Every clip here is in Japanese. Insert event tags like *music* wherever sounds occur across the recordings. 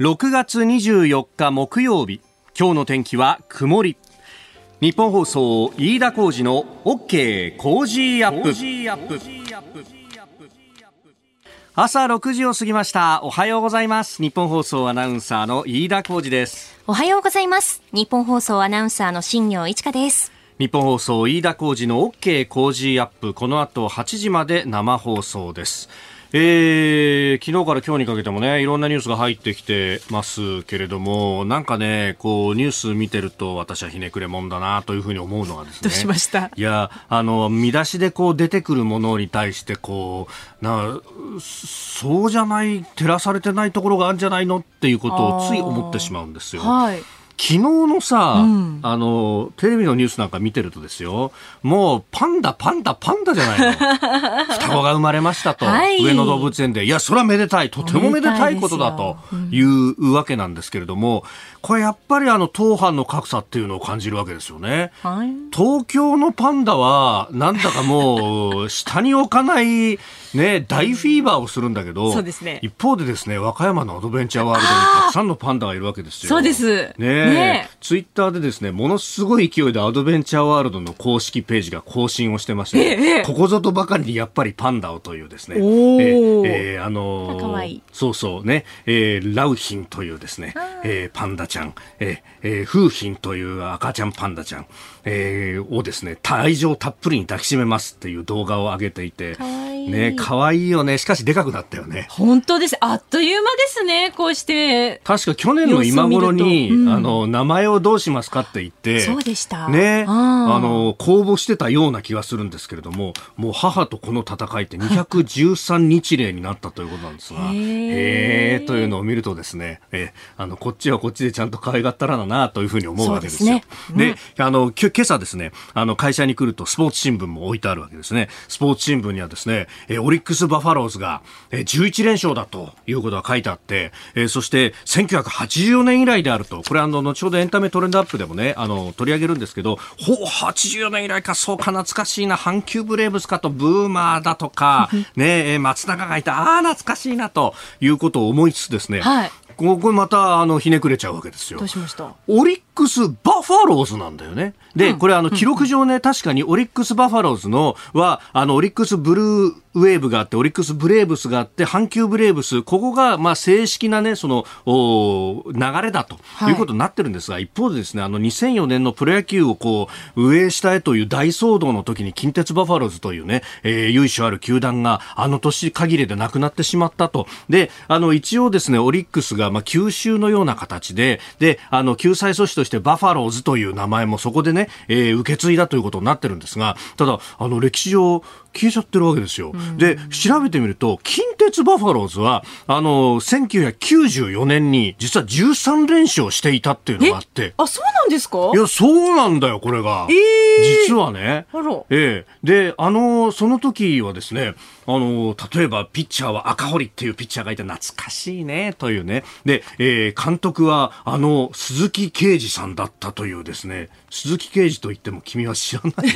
6月24日木曜日。今日の天気は曇り。日本放送飯田浩二の OK コージーアップ。朝6時を過ぎました。おはようございます。ニッポン放送アナウンサーの飯田浩司です。おはようございます。ニッポン放送アナウンサーの新行市佳です。日本放送飯田浩二の OK コージーアップ。この後8時まで生放送ですえー、昨日から今日にかけてもねいろんなニュースが入ってきてますけれどもなんかねこうニュース見てると私はひねくれもんだなというふうに思うのはですね。どうしました？いやあの見出しでこう出てくるものに対してこうなそうじゃない照らされてないところがあるんじゃないのっていうことをつい思ってしまうんですよ。はい昨日のさ、うん、あの、テレビのニュースなんか見てるとですよ、もうパンダ、パンダ、パンダじゃないの。*laughs* 双子が生まれましたと、はい、上野動物園で、いや、それはめでたい、とてもめでたいことだというわけなんですけれども、これやっぱりあの、当藩の格差っていうのを感じるわけですよね。はい、東京のパンダは、なんだかもう、*laughs* 下に置かない、ね、大フィーバーをするんだけど、そうですね、一方でですね、和歌山のアドベンチャーワールドにたくさんのパンダがいるわけですよ。そうです。ねねツイッターでですね、ものすごい勢いでアドベンチャーワールドの公式ページが更新をしてまして、ええ、ここぞとばかりにやっぱりパンダをというですね、えー、えー、あのー、いい。そうそうね、えー、ラウヒンというですね、えー、パンダちゃん、えーえー、フーヒンという赤ちゃんパンダちゃん、えー、をですね、愛情たっぷりに抱きしめますっていう動画を上げていて、かわいいね、可愛いよね。しかしでかくなったよね。本当です。あっという間ですね。こうして。確か去年の今頃に、うん、あの、名前をどうしますかって言って、そうでした。ね、あの、公募してたような気がするんですけれども、もう母とこの戦いって213日例になったということなんですが、へえというのを見るとですね、えあの、こっちはこっちでちゃんと可愛がったらだなというふうに思うわけですよ。で、ねうん、あの、今朝ですね、あの、会社に来るとスポーツ新聞も置いてあるわけですね。スポーツ新聞にはですね、えオリックス・バファローズが、え11連勝だということが書いてあって、えそして1984年以来であると、これあの、後ほどエンタメトレンドアップでもね、あの、取り上げるんですけど、ほう、84年以来か、そうか、懐かしいな、阪急ブレーブスかと、ブーマーだとか、*laughs* ね、松永がいた、ああ、懐かしいな、ということを思いつつですね、はい、ここまたあのひねくれちゃうわけですよ。どうしました？オリックス・バファローズなんだよね。で、これあの記録上ね、確かにオリックス・バファローズのは、あのオリックス・ブルーウェーブがあって、オリックス・ブレーブスがあって、阪急ブレーブス、ここがまあ正式なね、そのお流れだということになってるんですが、はい、一方でですね、あの2004年のプロ野球をこう、上を下へという大騒動の時に近鉄バファローズというね、えー、由緒ある球団があの年限りでなくなってしまったと。で、あの一応ですね、オリックスがまあ吸収のような形で、で、あの救済措置としてバファローズという名前もそこでね、えー、受け継いだということになってるんですが、ただ、あの歴史上、消えちゃってるわけですよ。で、調べてみると、近鉄バファローズは、あの、1994年に実は13連勝していたっていうのがあって。あ、そうなんですか？いや、そうなんだよ、これが。えー、実はね。ええー、で、あの、その時はですね、あの、例えばピッチャーは赤堀っていうピッチャーがいて懐かしいね、というね。で、えー、監督は、あの、鈴木啓二さんだったというですね、鈴木啓二と言っても君は知らないよ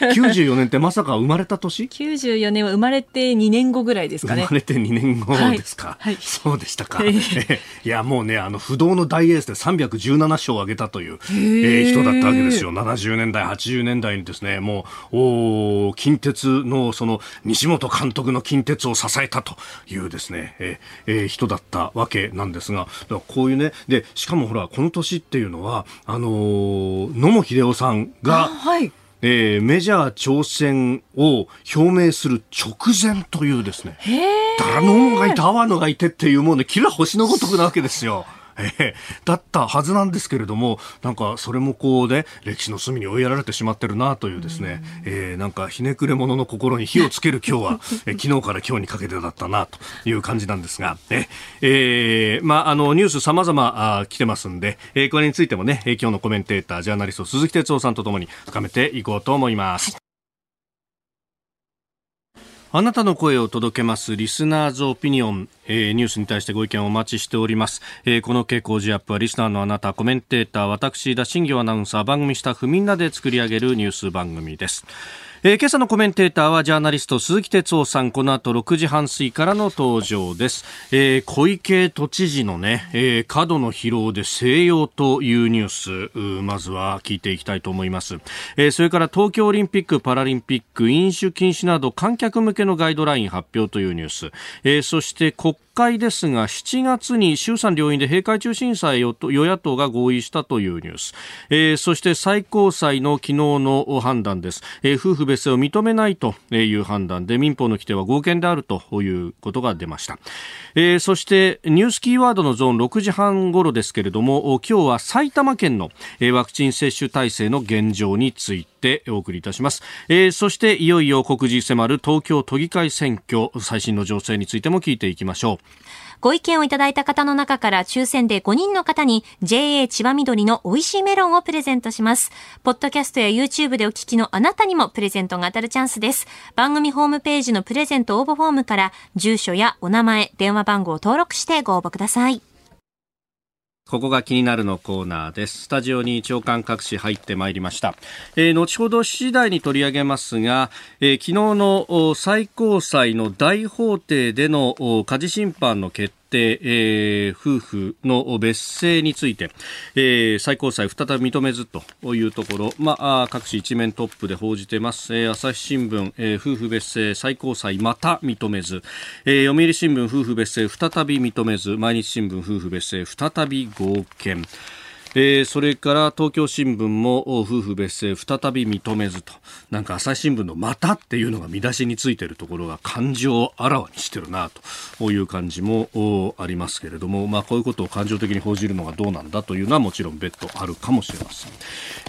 な。*laughs* 94年ってまさか生まれた年 ?94 年は生まれて2年後ぐらいですかね。生まれて2年後ですか？はい。はい、そうでしたか。*laughs* いや、もうね、あの、不動の大エースで317勝を挙げたという、えー、人だったわけですよ。70年代、80年代にですね、もう、お近鉄のその西本監督の近鉄を支えたというですね、えー、えー、人だったわけなんですが、こういうね、で、しかもほら、この年っていうのは、あのー、野茂英雄さんが、はいえー、メジャー挑戦を表明する直前というですね、ダノンがいて、アワノがいてっていうもうね、キラ星のごとくなわけですよ。えー、だったはずなんですけれども、なんかそれもこうね、歴史の隅に追いやられてしまってるなというですね、えー、なんかひねくれ者の心に火をつける今日は、*laughs* えー、昨日から今日にかけてだったなという感じなんですが、ええー、まあ、あの、ニュース様々あ来てますんで、えー、これについてもね、今日のコメンテーター、ジャーナリスト鈴木哲夫さんとともに深めていこうと思います。あなたの声を届けますリスナーズオピニオン、えー、ニュースに対してご意見をお待ちしております、えー、この傾向ジアップはリスナーのあなたコメンテーター私田新業アナウンサー番組スタッフみんなで作り上げるニュース番組です。えー、今朝のコメンテーターはジャーナリスト鈴木哲夫さん。この後6時半過ぎからの登場です、えー、小池都知事のね、えー、過度の疲労で静養というニュース。まずは聞いていきたいと思います、え、それから東京オリンピック・パラリンピック飲酒禁止など観客向けのガイドライン発表というニュース、え、そして国会ですが7月に衆参両院で閉会中審査へ与野党が合意したというニュース、えー、そして最高裁の昨日の判断です、えー、夫婦別姓を認めないという判断で民法の規定は合憲であるということが出ました、えー、そしてニュースキーワードのゾーン6時半頃ですけれども今日は埼玉県のワクチン接種体制の現状についてお送りいたします、えー、そしていよいよ告示迫る東京都議会選挙最新の情勢についても聞いていきましょう。ご意見をいただいた方の中から抽選で5人の方に JA 千葉緑の美味しいメロンをプレゼントします。ポッドキャストや YouTube でお聞きのあなたにもプレゼントが当たるチャンスです。番組ホームページのプレゼント応募フォームから住所やお名前、電話番号を登録してご応募ください。ここが気になるのコーナーです。スタジオに長官各紙入ってまいりました。えー、後ほど次第に取り上げますが、えー、昨日の最高裁の大法廷での家事審判の決定、えー、夫婦の別姓について、えー、最高裁再び認めずというところ、まあ、各紙一面トップで報じてます、えー、朝日新聞、えー、夫婦別姓最高裁また認めず、えー、読売新聞夫婦別姓再び認めず。毎日新聞夫婦別姓再び合憲。えー、それから東京新聞も夫婦別姓再び認めずと。なんか朝日新聞のまたっていうのが見出しについているところが感情をあらわにしてるなと。いう感じもありますけれども、まあ、こういうことを感情的に報じるのがどうなんだというのはもちろん別途あるかもしれません、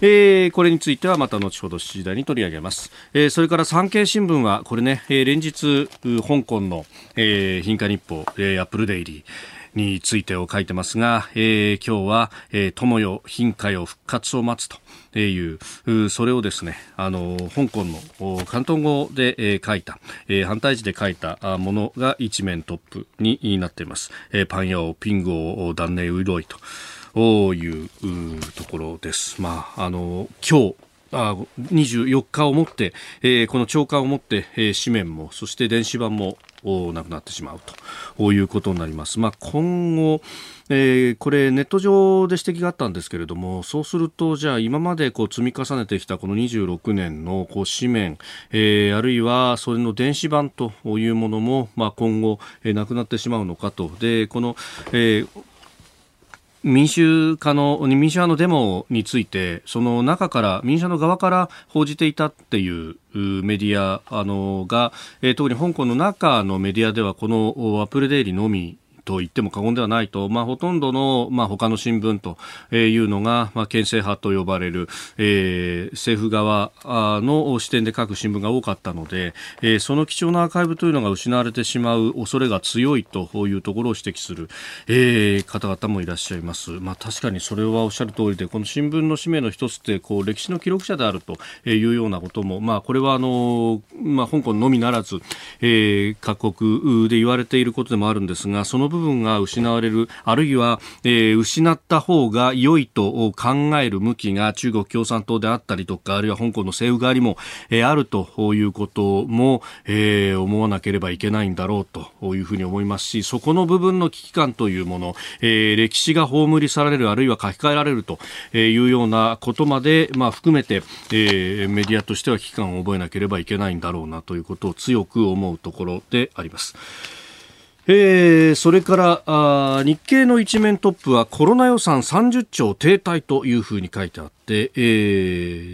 えー、これについてはまた後ほど7時台に取り上げます、えー、それから産経新聞はこれね、えー、連日香港の、えー、貧価日報、えー、アップルデイリーについてを書いてますが、えー、今日は、えー、友よ、貧価よ、復活を待つと。いう、それをですね、あの、香港の広東語で、えー、書いた、えー、反対字で書いたものが一面トップになっています。えー、パンヤオ、ピングオ、ダンネウイロイというところです。まあ、あの、今日、あ24日をもって、えー、この朝刊をもって、えー、紙面もそして電子版もなくなってしまうということになります。まあ、今後、えー、これネット上で指摘があったんですけれどもそうするとじゃあ今までこう積み重ねてきたこの26年のこう紙面、えー、あるいはそれの電子版というものも、まあ、今後、えー、なくなってしまうのかとでこの、えー民主化の民主派のデモについてその中から民主派の側から報じていたっていうメディアあのが、えー、特に香港の中のメディアではこのアップルデイリーのみと言っても過言ではないと、まあ、ほとんどの、まあ、他の新聞というのが、まあ、憲政派と呼ばれる、えー、政府側の視点で書く新聞が多かったので、えー、その貴重なアーカイブというのが失われてしまう恐れが強いというところを指摘する、えー、方々もいらっしゃいます。まあ、確かにそれはおっしゃる通りで、この新聞の使命の一つって、こう、歴史の記録者であるというようなことも、まあ、これはあの、まあ、香港のみならず、えー、各国で言われていることでもあるんですが、その部分が失われる、あるいは、えー、失った方が良いと考える向きが中国共産党であったりとか、あるいは香港の政府側にも、えー、あるということも、えー、思わなければいけないんだろうというふうに思いますし、そこの部分の危機感というもの、えー、歴史が葬り去られる、あるいは書き換えられるというようなことまで、まあ、含めて、えー、メディアとしては危機感を覚えなければいけないんだろうなということを強く思うところであります。えー、それからあ日経の一面トップはコロナ予算30兆停滞というふうに書いてあって、え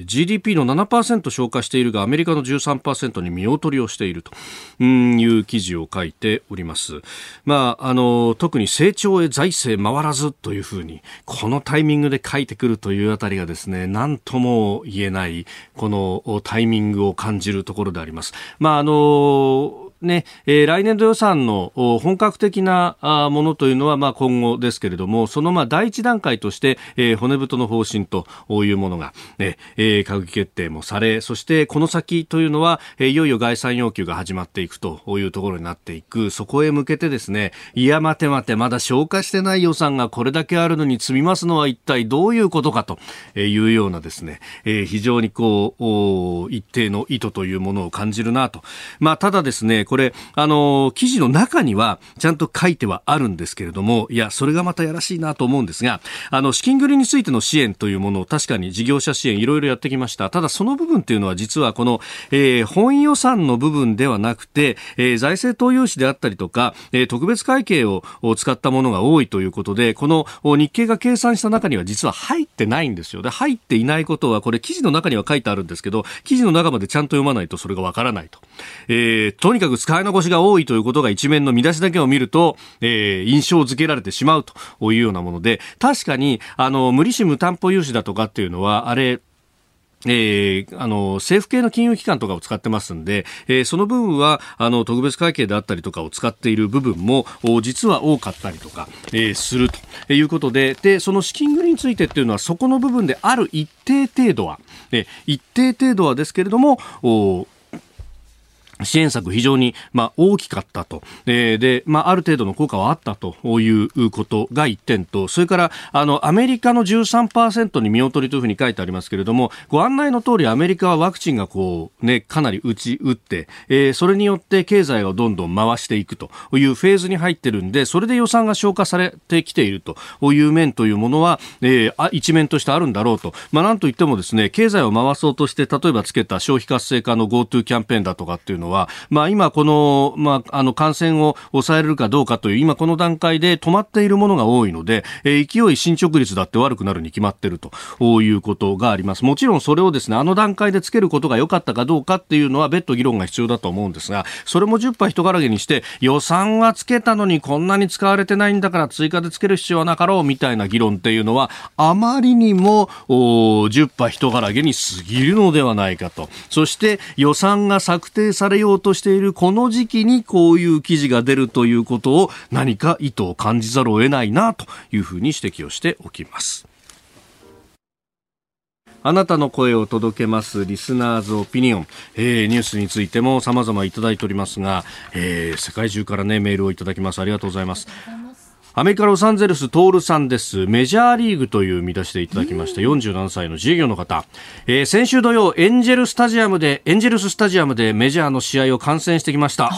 ー、GDP の7%消化しているがアメリカの13%に見劣りをしているという記事を書いております。まあ、あの特に成長へ財政回らずというふうにこのタイミングで書いてくるというあたりがですね何とも言えないこのタイミングを感じるところであります。まああのね、えー、来年度予算の本格的なものというのは、まあ、今後ですけれども、そのまあ第一段階として、えー、骨太の方針というものが、ねえー、閣議決定もされ、そしてこの先というのは、えー、いよいよ概算要求が始まっていくというところになっていく、そこへ向けてですね、いや待て待て、まだ消化してない予算がこれだけあるのに積みますのは一体どういうことかというようなですね、えー、非常にこう、一定の意図というものを感じるなと。まあ、ただですね、これ、あの、記事の中にはちゃんと書いてはあるんですけれども、いや、それがまたやらしいなと思うんですが、あの、資金繰りについての支援というものを確かに事業者支援いろいろやってきました。ただその部分っていうのは実はこの、えー、本予算の部分ではなくて、えー、財政投融資であったりとか、えー、特別会計を使ったものが多いということで、この日経が計算した中には実は入ってないんですよ。で、入っていないことは、これ記事の中には書いてあるんですけど、記事の中までちゃんと読まないとそれがわからないと。えー、とにかく使い残しが多いということが一面の見出しだけを見ると、えー、印象付けられてしまうというようなもので、確かに、あの、無利子無担保融資だとかっていうのは、あれ、えー、あの政府系の金融機関とかを使ってますんで、えー、その部分はあの特別会計であったりとかを使っている部分も実は多かったりとか、えー、するということででその資金繰りについてっていうのはそこの部分である一定程度は、え一定程度はですけれどもお支援策非常に、まあ、大きかったと。えー、で、まあ、ある程度の効果はあったということが一点と、それから、あの、アメリカの13%に見劣りというふうに書いてありますけれども、ご案内の通りアメリカはワクチンがこう、ね、かなり打ち打って、えー、それによって経済をどんどん回していくというフェーズに入ってるんで、それで予算が消化されてきているという面というものは、えー、一面としてあるんだろうと。まあ、なんといってもですね、経済を回そうとして、例えばつけた消費活性化の GoTo キャンペーンだとかっていうのは、まあ、今この、まあ、あの感染を抑えれるかどうかという今この段階で止まっているものが多いので、えー、勢い進捗率だって悪くなるに決まっているということがあります。もちろんそれをですね、あの段階でつけることが良かったかどうかっていうのは別途議論が必要だと思うんですが、それも10杯人からげにして予算はつけたのにこんなに使われてないんだから追加でつける必要はなかろうみたいな議論っていうのはあまりにも10杯人からげに過ぎるのではないかと。そして予算が策定されようとしているこの時期にこういう記事が出るということを何か意図を感じざるを得ないなというふうに指摘をしておきます。あなたの声を届けますリスナーズオピニオン、えー、ニュースについても様々いただいておりますが、えー、世界中からねメールをいただきます。ありがとうございます。アメリカ・ロサンゼルス、トールさんです。メジャーリーグという見出しでいただきました。47歳の自営業の方。えー、先週土曜、エンジェルスタジアムで、エンジェルススタジアムでメジャーの試合を観戦してきました。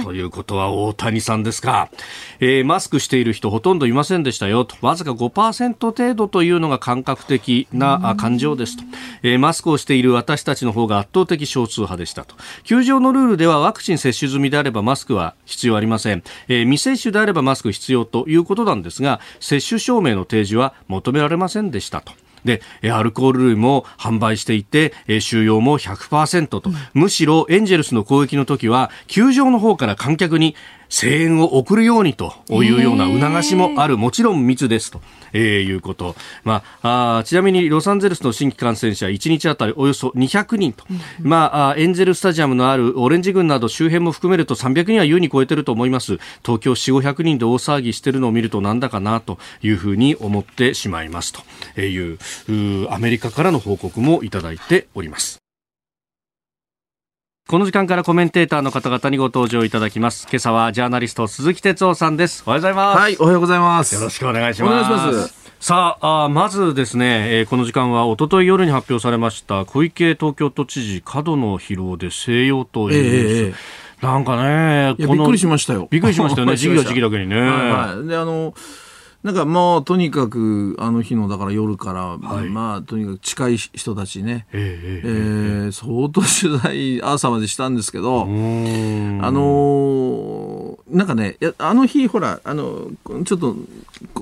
おということは大谷さんですか。えー、マスクしている人ほとんどいませんでしたよと。わずか5%程度というのが感覚的な感情ですと。えー、マスクをしている私たちの方が圧倒的少数派でしたと。球場のルールではワクチン接種済みであればマスクは必要ありません。えー、未接種であればマスク必要ということなんですが接種証明の提示は求められませんでしたと。で、アルコール類も販売していて、収容も100%と、うん、むしろエンジェルスの攻撃の時は、球場の方から観客に声援を送るようにというような促しもある、もちろん密ですと。えー、いうこと。まあ、あちなみにロサンゼルスの新規感染者1日あたりおよそ200人と、まあ、エンゼルスタジアムのあるオレンジ郡など周辺も含めると300人は優に超えてると思います。東京4、500人で大騒ぎしてるのを見るとなんだかなというふうに思ってしまいますというアメリカからの報告もいただいております。この時間からコメンテーターの方々にご登場いただきます。今朝はジャーナリスト鈴木哲夫さんです。おはようございます。はい、おはようございます。よろしくお願いします。お願いします。さああまずですね、えー、この時間は一昨日夜に発表されました小池東京都知事過度の疲労で静養という、えー、なんかねびっくりしましたよびっくりしましたよね時期が時期だけにね、はいはい、であのなんかもうとにかくあの日のだから夜から、はい、まあとにかく近い人たちね、えー、えー、相当取材朝までしたんですけどあのー、なんかねあの日ほらあのちょっと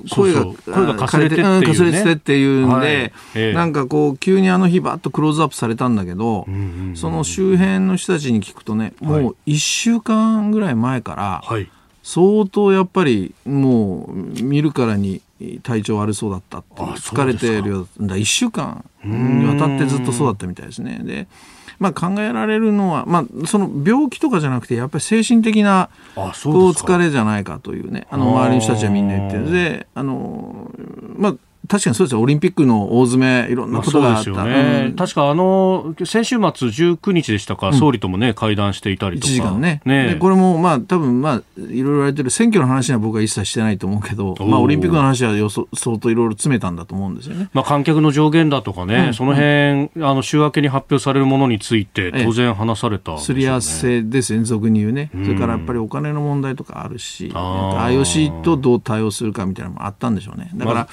声が声がかすれてっていう、ね、かすれてっていうんで、はい。えー、なんかこう急にあの日ばっとクローズアップされたんだけど、その周辺の人たちに聞くとねもう1週間ぐらい前から、はい相当やっぱりもう見るからに体調悪そうだったって疲れてるようだ1週間にわたってずっとそうだったみたいですね。でまあ、考えられるのは、まあ、その病気とかじゃなくてやっぱり精神的なこう疲れじゃないかというねあの周りの人たちはみんな言ってる。であの、まあ、確かにそうですよ、オリンピックの大詰め、いろんなことがあった、ね。うん、確かあの先週末19日でしたか、総理ともね、会談していたりとか、1時間ね、ね。これも、まあ多分まあいろいろ言われてる、選挙の話は僕は一切してないと思うけど、まあ、オリンピックの話はよそ相当いろいろ詰めたんだと思うんですよね、まあ、観客の上限だとかね、うん、その辺、あの週明けに発表されるものについて、当然話された、ね、すり合わせです連続に言うね、それからやっぱりお金の問題とかあるし、IOC とどう対応するかみたいなのもあったんでしょうね。だから、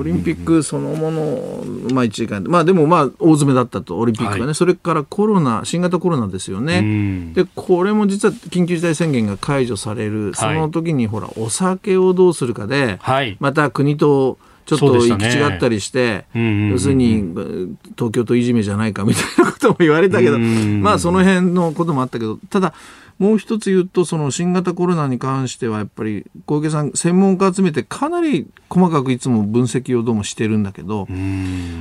オリンピックそのもの、まあ、1時間。まあでもまあ大詰めだったとオリンピックがね、はい、それからコロナ新型コロナですよね。でこれも実は緊急事態宣言が解除される。その時にほらお酒をどうするかで、はい、また国とちょっと行き違ったりして、要するに東京都いじめじゃないかみたいなことも言われたけど、まあその辺のこともあったけど、ただ、もう一つ言うと、その新型コロナに関しては、やっぱり小池さん、専門家集めて、かなり細かくいつも分析をどうもしてるんだけど、やっ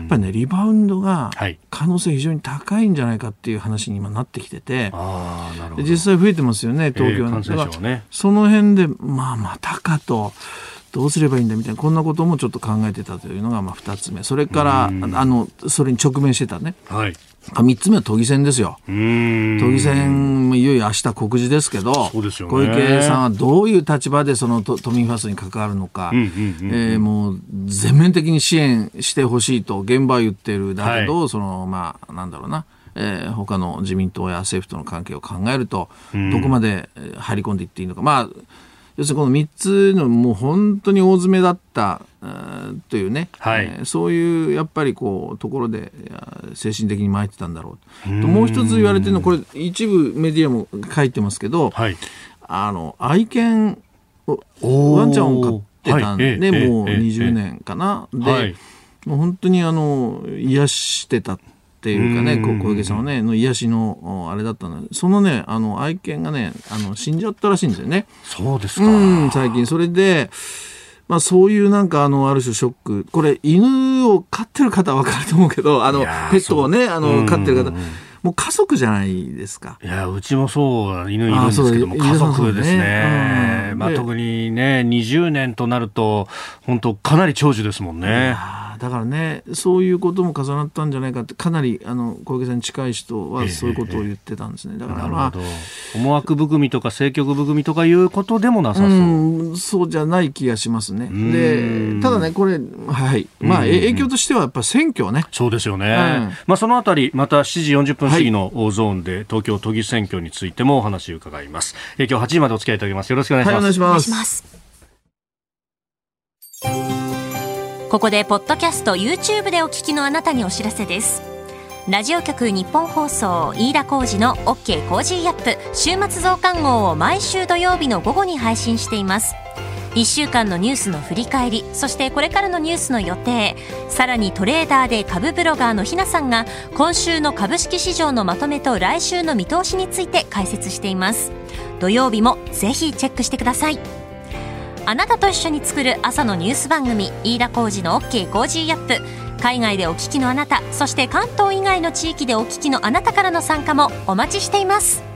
ぱりね、リバウンドが可能性非常に高いんじゃないかっていう話に今なってきてて、はい、実際増えてますよね、東京は、えーね、その辺で、まあ、またかと。どうすればいいんだみたいなこんなこともちょっと考えてたというのがまあ2つ目。それからあのそれに直面してたね、はい、3つ目は都議選ですよ。都議選、いよいよ明日告示ですけど、小池さんはどういう立場でその都民ファーストに関わるのか、もう全面的に支援してほしいと現場は言ってる。だけど、はい、その、まあ、なんだろうな。えー、他の自民党や政府との関係を考えると、どこまで入り込んでいっていいのか。まあ要するにこの3つのもう本当に大詰めだったというね、はい。えー、そういうやっぱりこうところで精神的に参ってたんだろう。ともう一つ言われてるのこれ一部メディアも書いてますけど、はい、あの愛犬ワンちゃんを飼ってたんで、はい、もう20年かな、で、もう本当にあの癒してた。っていうかね、小池さんはね、の癒しのあれだったのそのね、あの愛犬がね、あの死んじゃったらしいんですよね。そうですか。最近。それで、まあそういうなんかあの、ある種ショック。これ、犬を飼ってる方はわかると思うけど、あの、ペットをね、あの、飼ってる方。もう家族じゃないですか。いや、うちもそう、犬いるんですけども、家族ですね。まあ、特にね、20年となると、本当かなり長寿ですもんね。だからね、そういうことも重なったんじゃないかって、かなりあの小池さんに近い人はそういうことを言ってたんですね。だからまあ、思惑含みとか政局含みとかいうことでもなさそう。うそうじゃない気がしますね。で、ただね、これ、はい。まあ、影響としてはやっぱ選挙ね。そうですよね。うん、まあ、そのあたり、また7時40分過ぎのゾーンで、東京都議選挙についてもお話を伺います。え今日8時までお付き合いいただきます。よろしくお願いします。はい、お願いします。ここでポッドキャスト YouTube でお聞きのあなたにお知らせです。ラジオ局日本放送飯田浩二の OK コージーアップ週末増刊号を毎週土曜日の午後に配信しています。1週間のニュースの振り返りそしてこれからのニュースの予定さらにトレーダーで株ブロガーのひなさんが今週の株式市場のまとめと来週の見通しについて解説しています。土曜日もぜひチェックしてください。あなたと一緒に作る朝のニュース番組飯田浩二の OK コージーアップ。海外でお聞きのあなたそして関東以外の地域でお聞きのあなたからの参加もお待ちしています。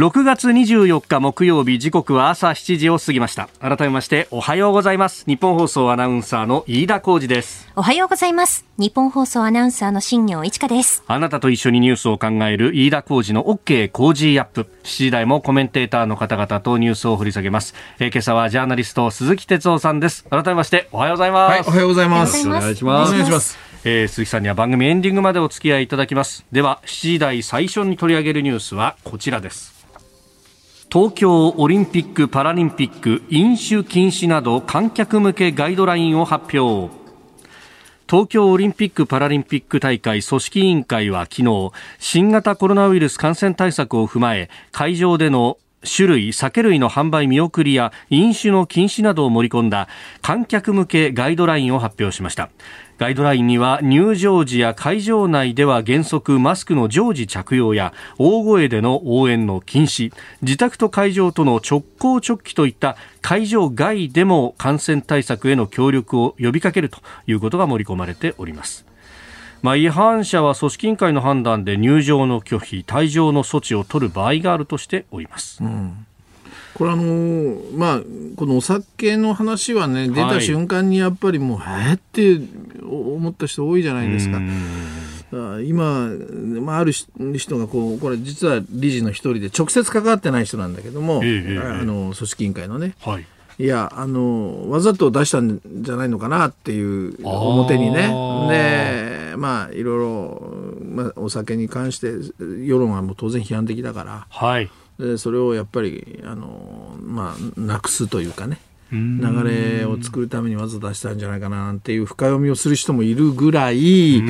6月24日木曜日時刻は朝7時を過ぎました。改めましておはようございます。ニッポン放送アナウンサーの飯田浩司です。おはようございます。ニッポン放送アナウンサーの新行市佳です。あなたと一緒にニュースを考える飯田浩二の OK 工事アップ。7時台もコメンテーターの方々とニュースを掘り下げます、えー、今朝はジャーナリスト鈴木哲夫さんです。改めましておはようございます、はい、おはようございます。お願いします。お願いします。えー、鈴木さんには番組エンディングまでお付き合いいただきます。では7時台最初に取り上げるニュースはこちらです東京オリンピック・パラリンピック飲酒禁止など観客向けガイドラインを発表。東京オリンピック・パラリンピック大会組織委員会は昨日新型コロナウイルス感染対策を踏まえ会場での酒類酒類の販売見送りや飲酒の禁止などを盛り込んだ観客向けガイドラインを発表しました。ガイドラインには入場時や会場内では原則マスクの常時着用や大声での応援の禁止自宅と会場との直行直帰といった会場外でも感染対策への協力を呼びかけるということが盛り込まれておりますまあ、違反者は組織委員会の判断で入場の拒否、退場の措置を取る場合があるとしております。うんこれあのー、まあこのお酒の話はね出た瞬間にやっぱりもう、はい、えって思った人多いじゃないですか。今、まあ、ある人がこうこれ実は理事の一人で直接関わってない人なんだけども、えあの組織委員会のね、はい、いやあのわざと出したんじゃないのかなっていう表にね。でまあいろいろ、まあ、お酒に関して世論はもう当然批判的だから、はい、でそれをやっぱりあの、まあ、なくすというかね。流れを作るためにわざと出したんじゃないかななんていう深読みをする人もいるぐらい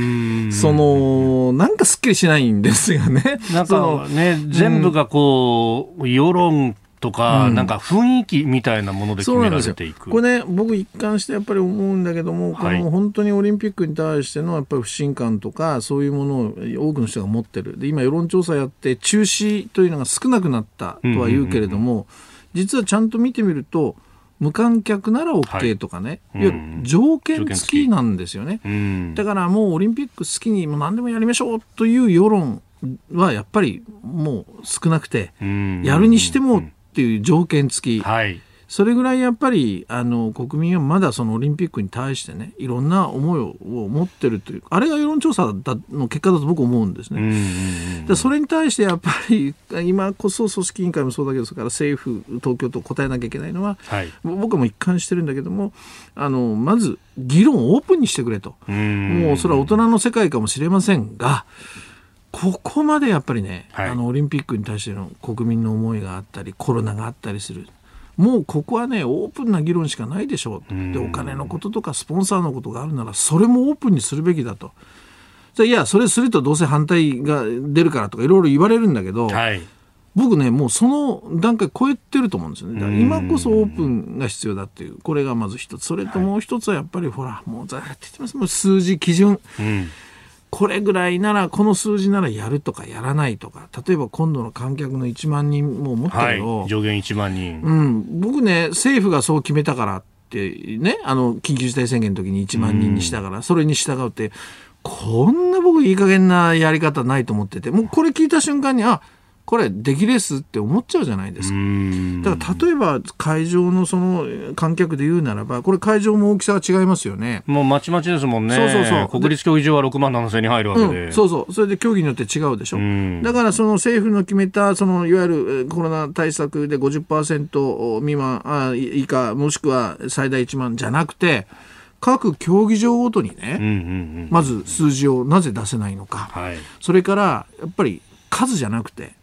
そのなんかすっきりしないんですよね。なんかね全部がこう世論とか、うん、なんか雰囲気みたいなもので決められていく。これね、僕、一貫してやっぱり思うんだけども、この本当にオリンピックに対してのやっぱり不信感とか、そういうものを多くの人が持ってる、で今、世論調査やって、中止というのが少なくなったとは言うけれども、実はちゃんと見てみると、無観客なら OK とかね、はい、いや条件付きなんですよね、だからもうオリンピック好きに何でもやりましょうという世論はやっぱりもう少なくて、やるにしてもっていう条件付き、はい、それぐらいやっぱりあの国民はまだそのオリンピックに対してねいろんな思いを持ってるというあれが世論調査だの結果だと僕思うんですね。でそれに対してやっぱり今こそ組織委員会もそうだけどそれから政府東京と答えなきゃいけないのは、はい、僕はもう一貫してるんだけどもあのまず議論をオープンにしてくれと。もうそれは大人の世界かもしれませんが。ここまでやっぱりね、はい、あのオリンピックに対しての国民の思いがあったりコロナがあったりする。もうここはねオープンな議論しかないでしょう。でお金のこととかスポンサーのことがあるならそれもオープンにするべきだと。いやそれするとどうせ反対が出るからとかいろいろ言われるんだけど、はい、僕ねもうその段階超えてると思うんですよね。今こそオープンが必要だっていうこれがまず一つ。それともう一つはやっぱり、はい、ほらもうざっと言ってます。もう数字基準、うんこれぐらいなら、この数字ならやるとかやらないとか、例えば今度の観客の1万人も思ったけど、はい、上限1万人。うん、僕ね、政府がそう決めたからってね、あの、緊急事態宣言の時に1万人にしたから、それに従うって、こんな僕いい加減なやり方ないと思ってて、もうこれ聞いた瞬間に、あ、これ出来レースって思っちゃうじゃないですか。だから例えば会場のその観客で言うならば、これ会場も大きさが違いますよね。もうまちまちですもんね。そうそうそう。国立競技場は6万7千に入るわけで、うん、そうそう。それで競技によって違うでしょ。だからその政府の決めた、そのいわゆるコロナ対策で50%未満あ以下、もしくは最大1万じゃなくて、各競技場ごとにね、まず数字をなぜ出せないのか、はい、それからやっぱり数じゃなくて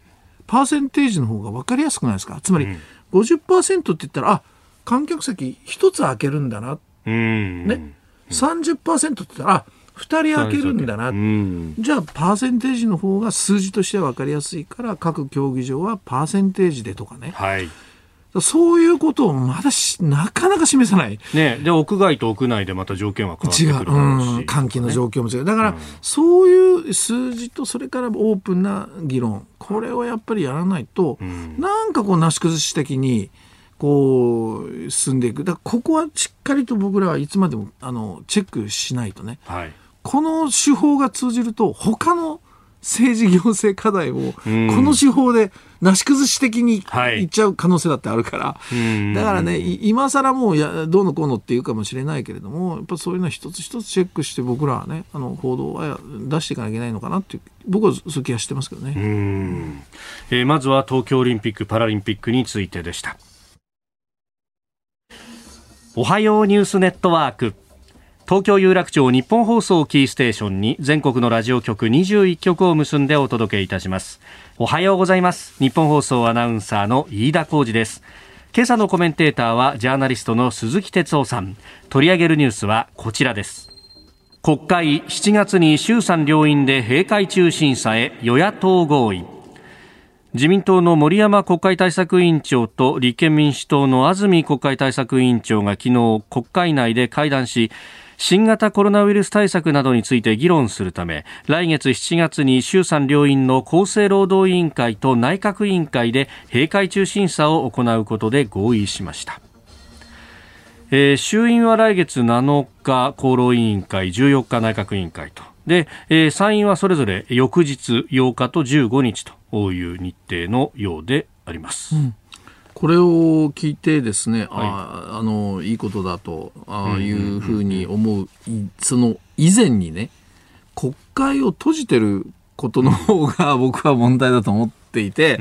パーセンテージの方が分かりやすくないですか？つまり50%って言ったらあ観客席1つ開けるんだな、うん、ね、30%って言ったらあ2人開けるんだな、うん、じゃあパーセンテージの方が数字としては分かりやすいから各競技場はパーセンテージでとかね、はい、そういうことをまだしなかなか示さない。ね、で屋外と屋内でまた条件は変わってくる違う、うん、換気の状況も違う。だから、うん、そういう数字とそれからオープンな議論、これをやっぱりやらないと、うん、なんかこうなし崩し的に、こう進んでいく。だからここはしっかりと僕らはいつまでもあのチェックしないとね。はい、この手法が通じると他の政治行政課題をこの手法でなし崩し的にいっちゃう可能性だってあるから、はい、だからね今更もうやどうのこうのっていうかもしれないけれどもやっぱそういうのは一つ一つチェックして僕らはねあの報道は出していかなきゃいけないのかなっていう僕はそういう気がしてますけどね、えー、まずは東京オリンピック・パラリンピックについてでした。おはようニュースネットワーク東京有楽町日本放送キーステーションに全国のラジオ局21局を結んでお届けいたします。おはようございます。日本放送アナウンサーの飯田浩二です。今朝のコメンテーターはジャーナリストの鈴木哲夫さん。取り上げるニュースはこちらです。国会7月に衆参両院で閉会中審査へ与野党合意。自民党の森山国会対策委員長と立憲民主党の安住国会対策委員長が昨日国会内で会談し新型コロナウイルス対策などについて議論するため来月7月に衆参両院の厚生労働委員会と内閣委員会で閉会中審査を行うことで合意しました。えー、衆院は来月7日厚労委員会14日内閣委員会と。で、えー、参院はそれぞれ翌日8日と15日という日程のようであります。うん。これを聞いてですね、はい、ああのいいことだとああいうふうに思う,、その以前にね国会を閉じてることの方が *laughs* 僕は問題だと思っていて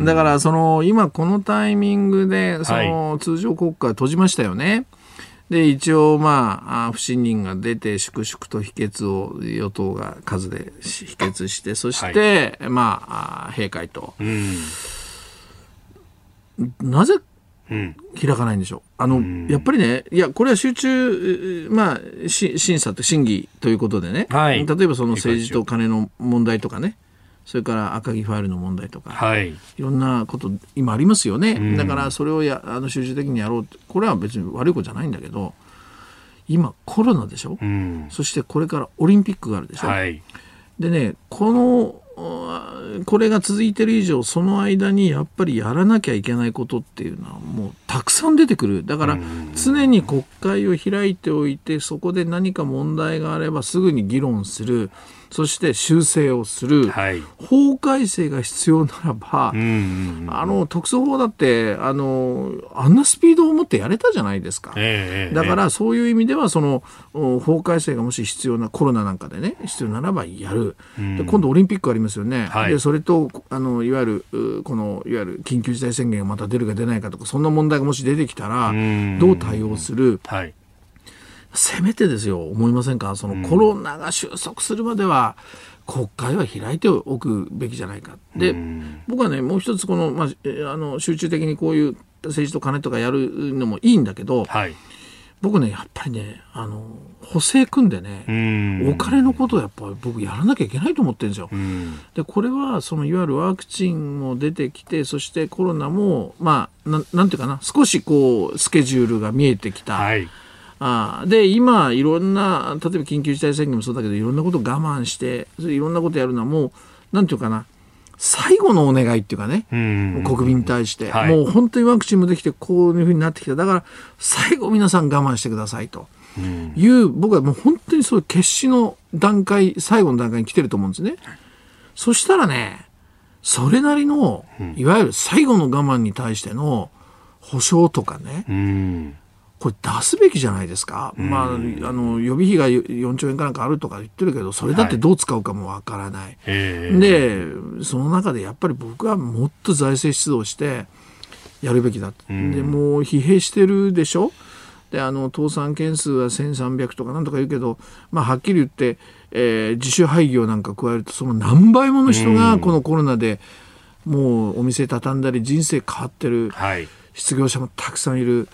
だからその今このタイミングでその通常国会閉じましたよね。はいで、一応、まあ、不信任が出て、粛々と否決を与党が数で否決して、そして、はい、まあ、閉会と。なぜ開かないんでしょう？あの、やっぱりね、いや、これは集中、まあ、し審査と審議ということでね、はい、例えばその政治と金の問題とかね、それから赤木ファイルの問題とか、はい、いろんなこと今ありますよね、うん、だからそれをやあの集中的にやろう。これは別に悪いことじゃないんだけど今コロナでしょ、うん、そしてこれからオリンピックがあるでしょ、はい、でねこのこれが続いてる以上その間にやっぱりやらなきゃいけないことっていうのはもうたくさん出てくる。だから常に国会を開いておいてそこで何か問題があればすぐに議論するそして修正をする、はい、法改正が必要ならば、あの特措法だってあのあんなスピードを持ってやれたじゃないですか、えー、だからそういう意味ではその法改正がもし必要なコロナなんかでね必要ならばやる、で今度オリンピックありますよね、はい、でそれとあのいわゆるこのいわゆる緊急事態宣言がまた出るか出ないかとかそんな問題がもし出てきたらどう対応する？はいせめてですよ。思いませんか？そのコロナが収束するまでは、国会は開いておくべきじゃないか。で、僕はね、もう一つこの、まあ、あの集中的にこういう政治と金とかやるのもいいんだけど、はい、僕ね、やっぱりね、あの、補正組んでね、お金のことをやっぱり僕やらなきゃいけないと思ってるんですよ。で、これは、そのいわゆるワクチンも出てきて、そしてコロナも、まあ、ななんていうかな、少しこう、スケジュールが見えてきた。はいあで今、いろんな例えば緊急事態宣言もそうだけどいろんなことを我慢していろんなことやるのはもうなんていうかな最後のお願いっていうかね、国民に対して、はい、もう本当にワクチンもできてこういうふうになってきた。だから最後皆さん我慢してくださいと。いう、僕はもう本当にそういう決死の段階最後の段階に来てると思うんですね。そしたらねそれなりのいわゆる最後の我慢に対しての保証とかね、これ出すべきじゃないですか、まあ、あの予備費が4兆円かなんかあるとか言ってるけどそれだってどう使うかもわからない、はい、でその中でやっぱり僕はもっと財政出動してやるべきだ、でもう疲弊してるでしょ？であの倒産件数は1300とかなんとか言うけど、まあ、はっきり言って、えー、自主廃業なんか加えるとその何倍もの人がこのコロナでもうお店畳んだり人生変わってる、はい、失業者もたくさんいる。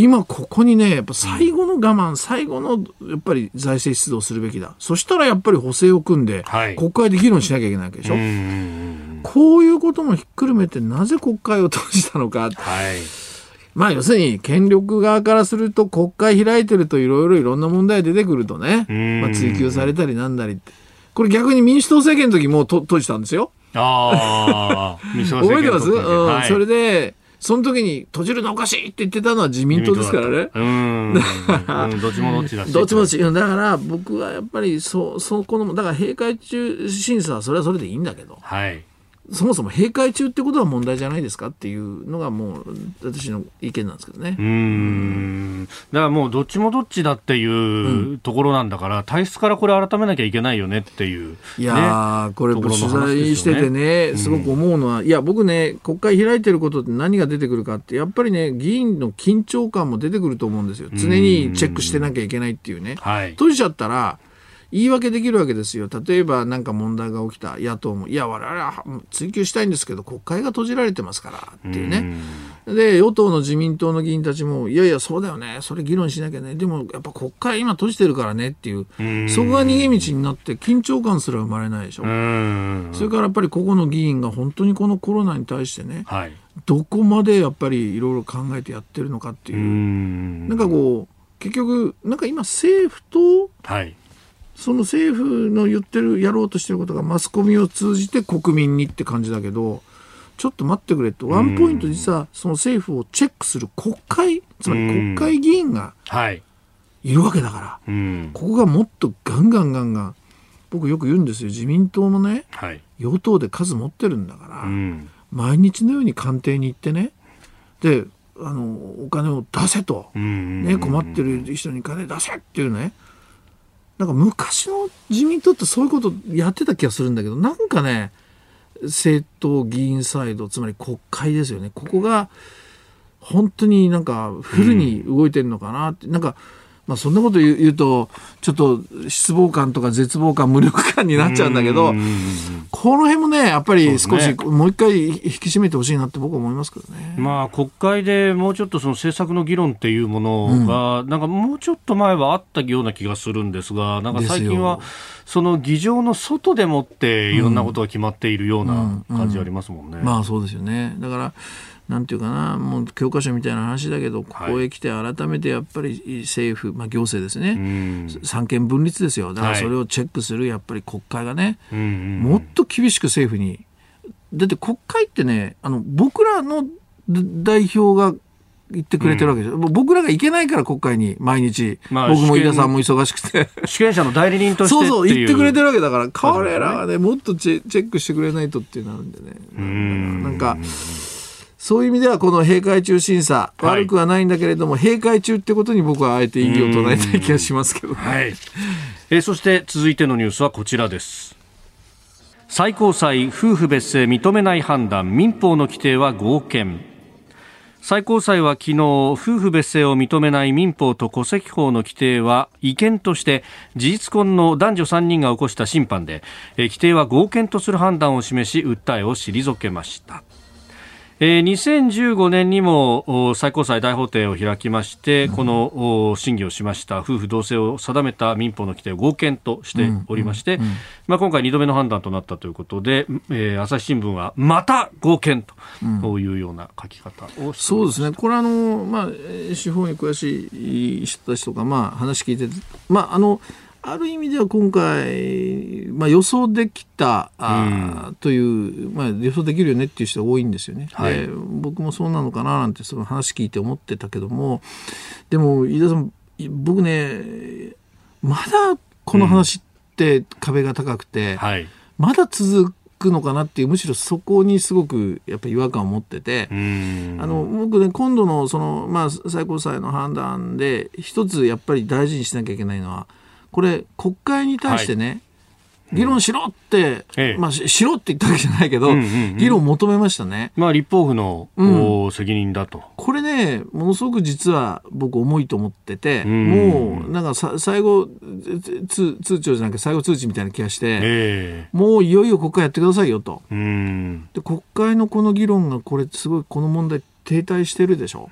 今ここにねやっぱ最後の我慢、うん、最後のやっぱり財政出動するべきだ。そしたらやっぱり補正を組んで、はい、国会で議論しなきゃいけないわけでしょ？こういうこともひっくるめてなぜ国会を閉じたのか、はい、まあ要するに権力側からすると国会開いてるといろいろいろんな問題出てくるとね、まあ、追及されたりなんだりってこれ逆に民主党政権の時もと閉じたんですよ。ああ、覚えてます、うん、はい、それでその時に閉じるのおかしいって言ってたのは自民党ですからね。*laughs* うん。どっちもどっちだし。どっちもどっち。だから僕はやっぱりそ、そこの、だから閉会中審査はそれはそれでいいんだけど。はい。そもそも閉会中ってことは問題じゃないですかっていうのがもう私の意見なんですけどね。うん。だからもうどっちもどっちだっていうところなんだから、うん、体質からこれ改めなきゃいけないよねっていう、ね、いやこれ取材しててね、すごく思うのは、うん、いや僕ね国会開いてることって何が出てくるかってやっぱりね議員の緊張感も出てくると思うんですよ。常にチェックしてなきゃいけないっていうね。はい、閉じちゃったら言い訳できるわけですよ。例えば何か問題が起きた。野党も、いや、我々は追及したいんですけど、国会が閉じられてますからっていうね。で与党の自民党の議員たちもいやいやそうだよね。それ議論しなきゃね。でもやっぱ国会今閉じてるからねっていうそこが逃げ道になって緊張感すら生まれないでしょ。それからやっぱり個々の議員が本当にこのコロナに対してね、はい、どこまでやっぱりいろいろ考えてやってるのかっていう。なんかこう結局なんか今政府と、はい、その政府の言ってるやろうとしてることがマスコミを通じて国民にって感じだけどちょっと待ってくれとワンポイント実はその政府をチェックする国会つまり国会議員がい。るわけだから、ここがもっとガンガンガンガン。僕よく言うんですよ。自民党のね、はい、与党で数持ってるんだから、毎日のように官邸に行ってね。であのお金を出せと、ね、困ってる人に金出せっていうねなんか昔の自民党ってそういうことやってた気がするんだけどなんかね政党議員サイドつまり国会ですよね。ここが本当になんかフルに動いてるのかなって、うん、なんかまあ、そんなこと言うとちょっと失望感とか絶望感無力感になっちゃうんだけどこの辺もねやっぱり少しもう一回引き締めてほしいなって僕は思いますけどね、まあ、国会でもうちょっとその政策の議論っていうものが、うん、なんかもうちょっと前はあったような気がするんですがなんか最近はその議場の外でもっていろんなことが決まっているような感じありますもんね。うんうん、まあそうですよね。だからなんていうかなもう教科書みたいな話だけどここへ来て改めてやっぱり政府、まあ、行政ですね。三権分立ですよ。だからそれをチェックするやっぱり国会がね、もっと厳しく政府に。だって国会ってねあの僕らの代表が言ってくれてるわけですよ、うん、僕らが行けないから国会に毎日、まあ、僕も井田さんも忙しくて。主権 *laughs* 者の代理人としてそうそう言ってくれてるわけだから彼らはね。もっとチェックしてくれないとっていうのあるんでね。なんかそういう意味ではこの閉会中審査、悪くはないんだけれども、閉会中ってことに僕はあえて意義を唱えたい気がしますけど、はい、えー、そして続いてのニュースはこちらです。最高裁夫婦別姓認めない判断民法の規定は合憲最高裁は昨日夫婦別姓を認めない民法と戸籍法の規定は違憲として事実婚の男女3人が起こした審判で規定は合憲とする判断を示し訴えを退けました。えー、2015年にも最高裁大法廷を開きまして、この審議をしました夫婦同姓を定めた民法の規定を合憲としておりまして、まあ、今回2度目の判断となったということで、えー、朝日新聞はまた合憲というような書き方を、そうですね、これあの、まあ、司法に詳しい人たちとか、まあ、話聞いてまあ、あのある意味では今回、まあ、予想できた、あという、まあ、予想できるよねっていう人が多いんですよね。はい、僕もそうなのかななんてその話聞いて思ってたけどもでも飯田さん僕ねまだこの話って壁が高くて、うん。はい、まだ続くのかなっていうむしろそこにすごくやっぱり違和感を持っててあの僕ね今度のその、まあ、最高裁の判断で一つやっぱり大事にしなきゃいけないのはこれ国会に対してね、議論しろって、うん、まあ、しろって言ったわけじゃないけど、うんうんうん、議論を求めましたね。まあ、立法府の、うん、責任だと。これね、ものすごく実は僕重いと思ってて、うん、もう、なんかさ最後通、通帳じゃなくて最後通知みたいな気がして、えー、もういよいよ国会やってくださいよと。で、国会のこの議論がこれすごいこの問題停滞してるでしょ。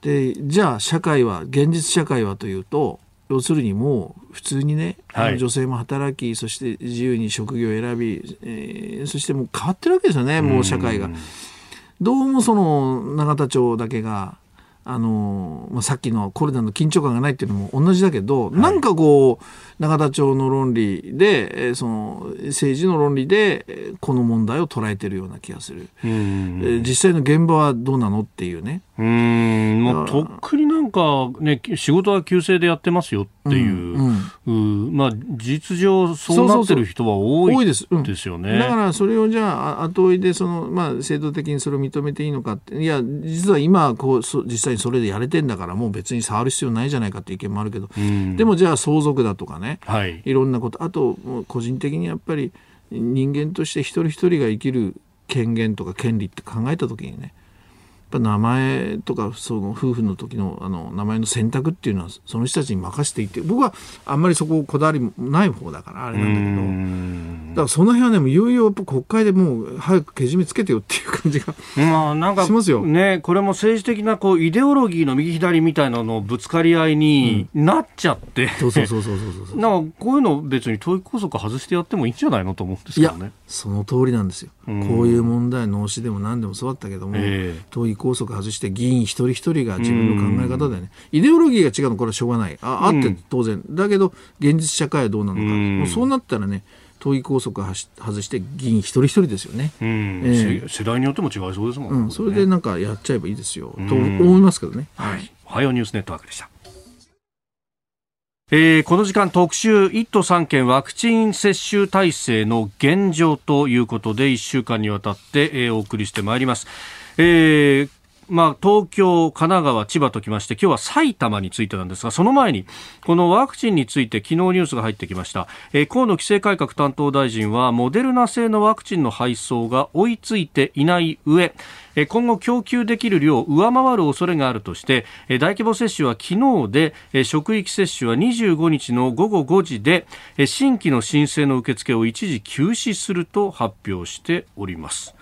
で、じゃあ社会は、現実社会はというと、要するにもう普通にね、はい、女性も働きそして自由に職業を選び、えー、そしてもう変わってるわけですよねもう社会が。どうもその永田町だけがあのまあ、さっきのコロナの緊張感がないっていうのも同じだけど、はい、なんかこう永田町の論理で、えー、その政治の論理でこの問題を捉えてるような気がする、えー、実際の現場はどうなのっていうねうん。もうとっくになんか、ね、仕事は旧姓でやってますよっていう、うんうん、まあ、実情そうなってる人は多いです。よね、だからそれをじゃあ後追いでその、まあ、制度的にそれを認めていいのかっていや実は今こう実際にそれでやれてんだからもう別に触る必要ないじゃないかっていう意見もあるけど、うん、でもじゃあ相続だとかね、はい、いろんなことあと個人的にやっぱり人間として一人一人が生きる権限とか権利って考えた時にねぱ名前とかその夫婦の時のあの名前の選択っていうのはその人たちに任せていて僕はあんまりそここだわりない方だからあれなんだけどだからその辺はねいよいよやっぱ国会でもう早くけじめつけてよっていう感じが *laughs* まあなんかしますよ。ねこれも政治的なこうイデオロギーの右左みたいなのぶつかり合いになっちゃって、そうそうそうそうそうそうなんかこういうの別に統一拘束外してやってもいいんじゃないのと思うんですけどね。その通りなんですよ、うんこういう問題脳死でも何でもそうだったけども、ええ。党議拘束外して議員一人一人が自分の考え方でね、イデオロギーが違うのこれはしょうがない。ああって当然、だけど現実社会はどうなのか、うん。もうそうなったらね党議拘束はし外して議員一人一人ですよね、うん。ええ。せ世代によっても違いそうですもんね。うん、それでなんかやっちゃえばいいですよ、うん。と思いますけどね。はい。おはようニュースネットワークでした。えーこの時間特集1都3県ワクチン接種体制の現状ということで1週間にわたって、えーお送りしてまいります。えーまあ、東京、神奈川、千葉ときまして、今日は埼玉についてなんですが、その前に、このワクチンについて昨日ニュースが入ってきました。えー河野規制改革担当大臣は、モデルナ製のワクチンの配送が追いついていない上、え今後供給できる量を上回る恐れがあるとして、えー大規模接種は昨日で、えー職域接種は25日の午後5時で、えー新規の申請の受付を一時休止すると発表しております。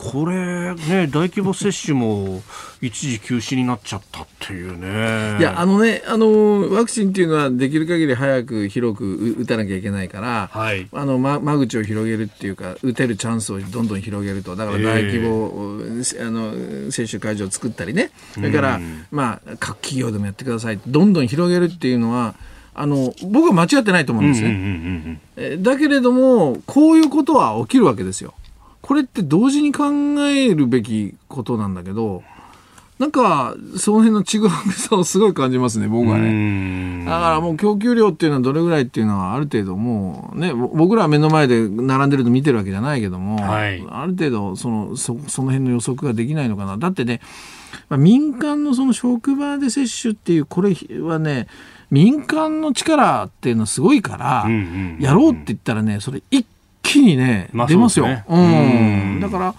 これね、大規模接種も一時休止になっちゃったっていうね。いやあのねあのワクチンっていうのはできる限り早く広くう打たなきゃいけないから、はい。あの間間口を広げるっていうか打てるチャンスをどんどん広げるとだから大規模、あの接種会場を作ったりねそれから、まあ、各企業でもやってくださいどんどん広げるっていうのはあの僕は間違ってないと思うんですね。だけれどもこういうことは起きるわけですよ。これって同時に考えるべきことなんだけどなんかその辺のちぐはぐさをすごい感じますね僕はうね。ん。だからもう供給量っていうのはどれぐらいっていうのはある程度もうねぼ僕らは目の前で並んでると見てるわけじゃないけども、はいある程度そのそその辺の予測ができないのかなだってね、まあ、民間のその職場で接種っていうこれはね民間の力っていうのはすごいから、やろうって言ったらねそれ一気にね、まあ出ますよ。そうねうん。うん。だから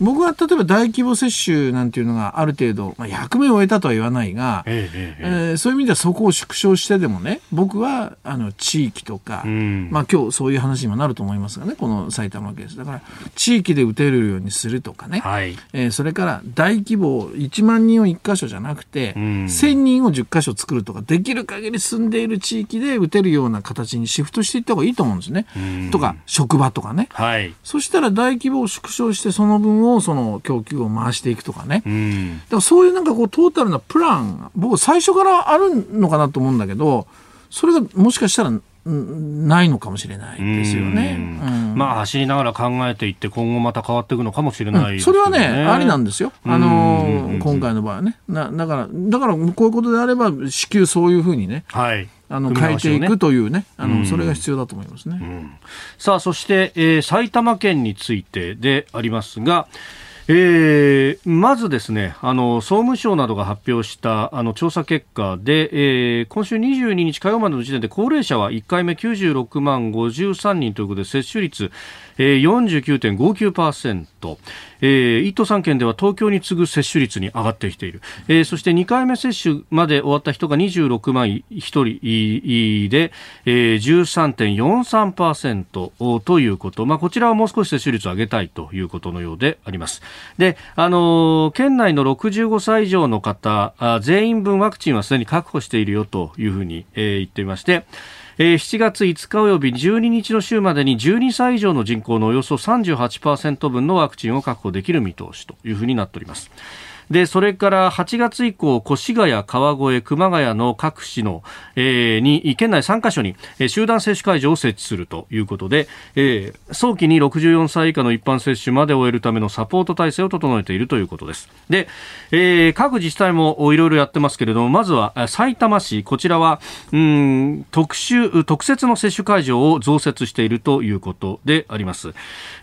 僕は例えば大規模接種なんていうのがある程度、まあ、役目を終えたとは言わないが、えええーそういう意味ではそこを縮小してでもね僕はあの地域とか、えうんまあ今日そういう話にもなると思いますがねこの埼玉ケースだから地域で打てるようにするとかね、はい。えーそれから大規模1万人を1箇所じゃなくて、うん1000人を10箇所作るとかできる限り住んでいる地域で打てるような形にシフトしていった方がいいと思うんですね。うんとか職場とかね。はい。そしたら大規模を縮小してその分をその供給を回していくとかね。うん。だからそういうなんかこうトータルなプランが僕最初からあるのかなと思うんだけどそれがもしかしたらうんないのかもしれないですよね。うんまあ走りながら考えていって今後また変わっていくのかもしれないですそよれはね、ありなんですよ。あのうんー今回の場合はね。なだから、だからこういうことであれば、至急そういうふうにね、はい。あの、変えていくというね、あうん。の、それが必要だと思いますね。さあ、そして、えー埼玉県についてでありますが、えーまずですね、あの、総務省などが発表した、あの、調査結果で、えー今週22日火曜までの時点で高齢者は1回目96万53人ということで、接種率、えー、49.59%、えー、1都3県では東京に次ぐ接種率に上がってきている。えーそして2回目接種まで終わった人が26万1人で、えー、13.43%ということ。まあ、こちらはもう少し接種率を上げたいということのようであります。で、あの県内の65歳以上の方、全員分ワクチンはすでに確保しているよというふうに、えー言っていまして、7月5日および12日の週までに12歳以上の人口のおよそ38%分のワクチンを確保できる見通しというふうになっております。で、それから8月以降、越谷、川越、熊谷の各市の、えーに、県内3カ所に、えー集団接種会場を設置するということで、えー早期に64歳以下の一般接種まで終えるためのサポート体制を整えているということです。で、えー各自治体もいろいろやってますけれども、まずは、埼玉市、こちらは、うん、特殊、特設の接種会場を増設しているということであります。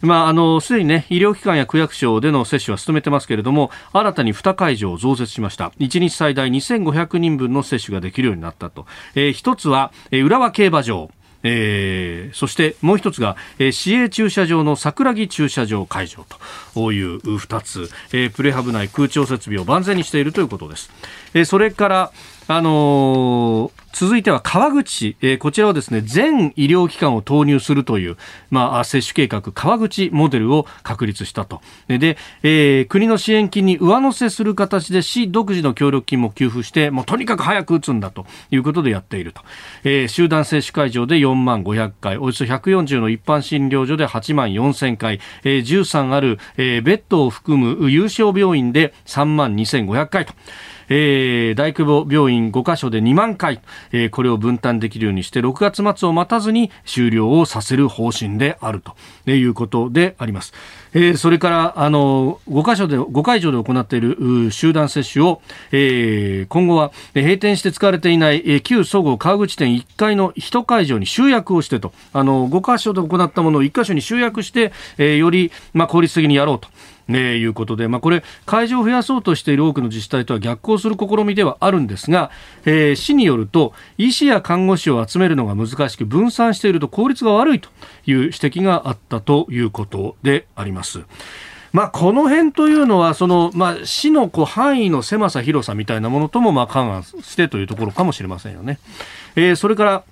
まあ、あの、すでにね、医療機関や区役所での接種は進めてますけれども、新たに2会場増設しました。1日最大2500人分の接種ができるようになったと。えー一つは、えー浦和競馬場。えー、そしてもう一つが、えー、市営駐車場の桜木駐車場会場という2つ、えー、プレハブ内空調設備を万全にしているということです。えー、それから、あのー続いては川口。市、えー、こちらはですね全医療機関を投入するという、まあ、接種計画川口モデルを確立したと。で、えー、国の支援金に上乗せする形で市独自の協力金も給付してもうとにかく早く打つんだということでやっていると、えー、集団接種会場で4万500回およそ140の一般診療所で8万4000回、えー、13ある、えー、ベッドを含む有償病院で3万2500回と。えー、大規模病院5カ所で2万回、えー、これを分担できるようにして6月末を待たずに終了をさせる方針であるということであります。えー、それからあの5カ所で5会場で行っている集団接種を、えー、今後は閉店して使われていない、えー、旧総合川口店1階の1会場に集約をしてとあの5カ所で行ったものを1カ所に集約して、えー、より、まあ、効率的にやろうと。ね、いうことで、まあ、これ、会場を増やそうとしている多くの自治体とは逆行する試みではあるんですが、えー、市によると、医師や看護師を集めるのが難しく、分散していると効率が悪いという指摘があったということであります。まあ、この辺というのは、その、まあ、市のこう範囲の狭さ、広さみたいなものとも、まあ、勘案してというところかもしれませんよね。えー、それから、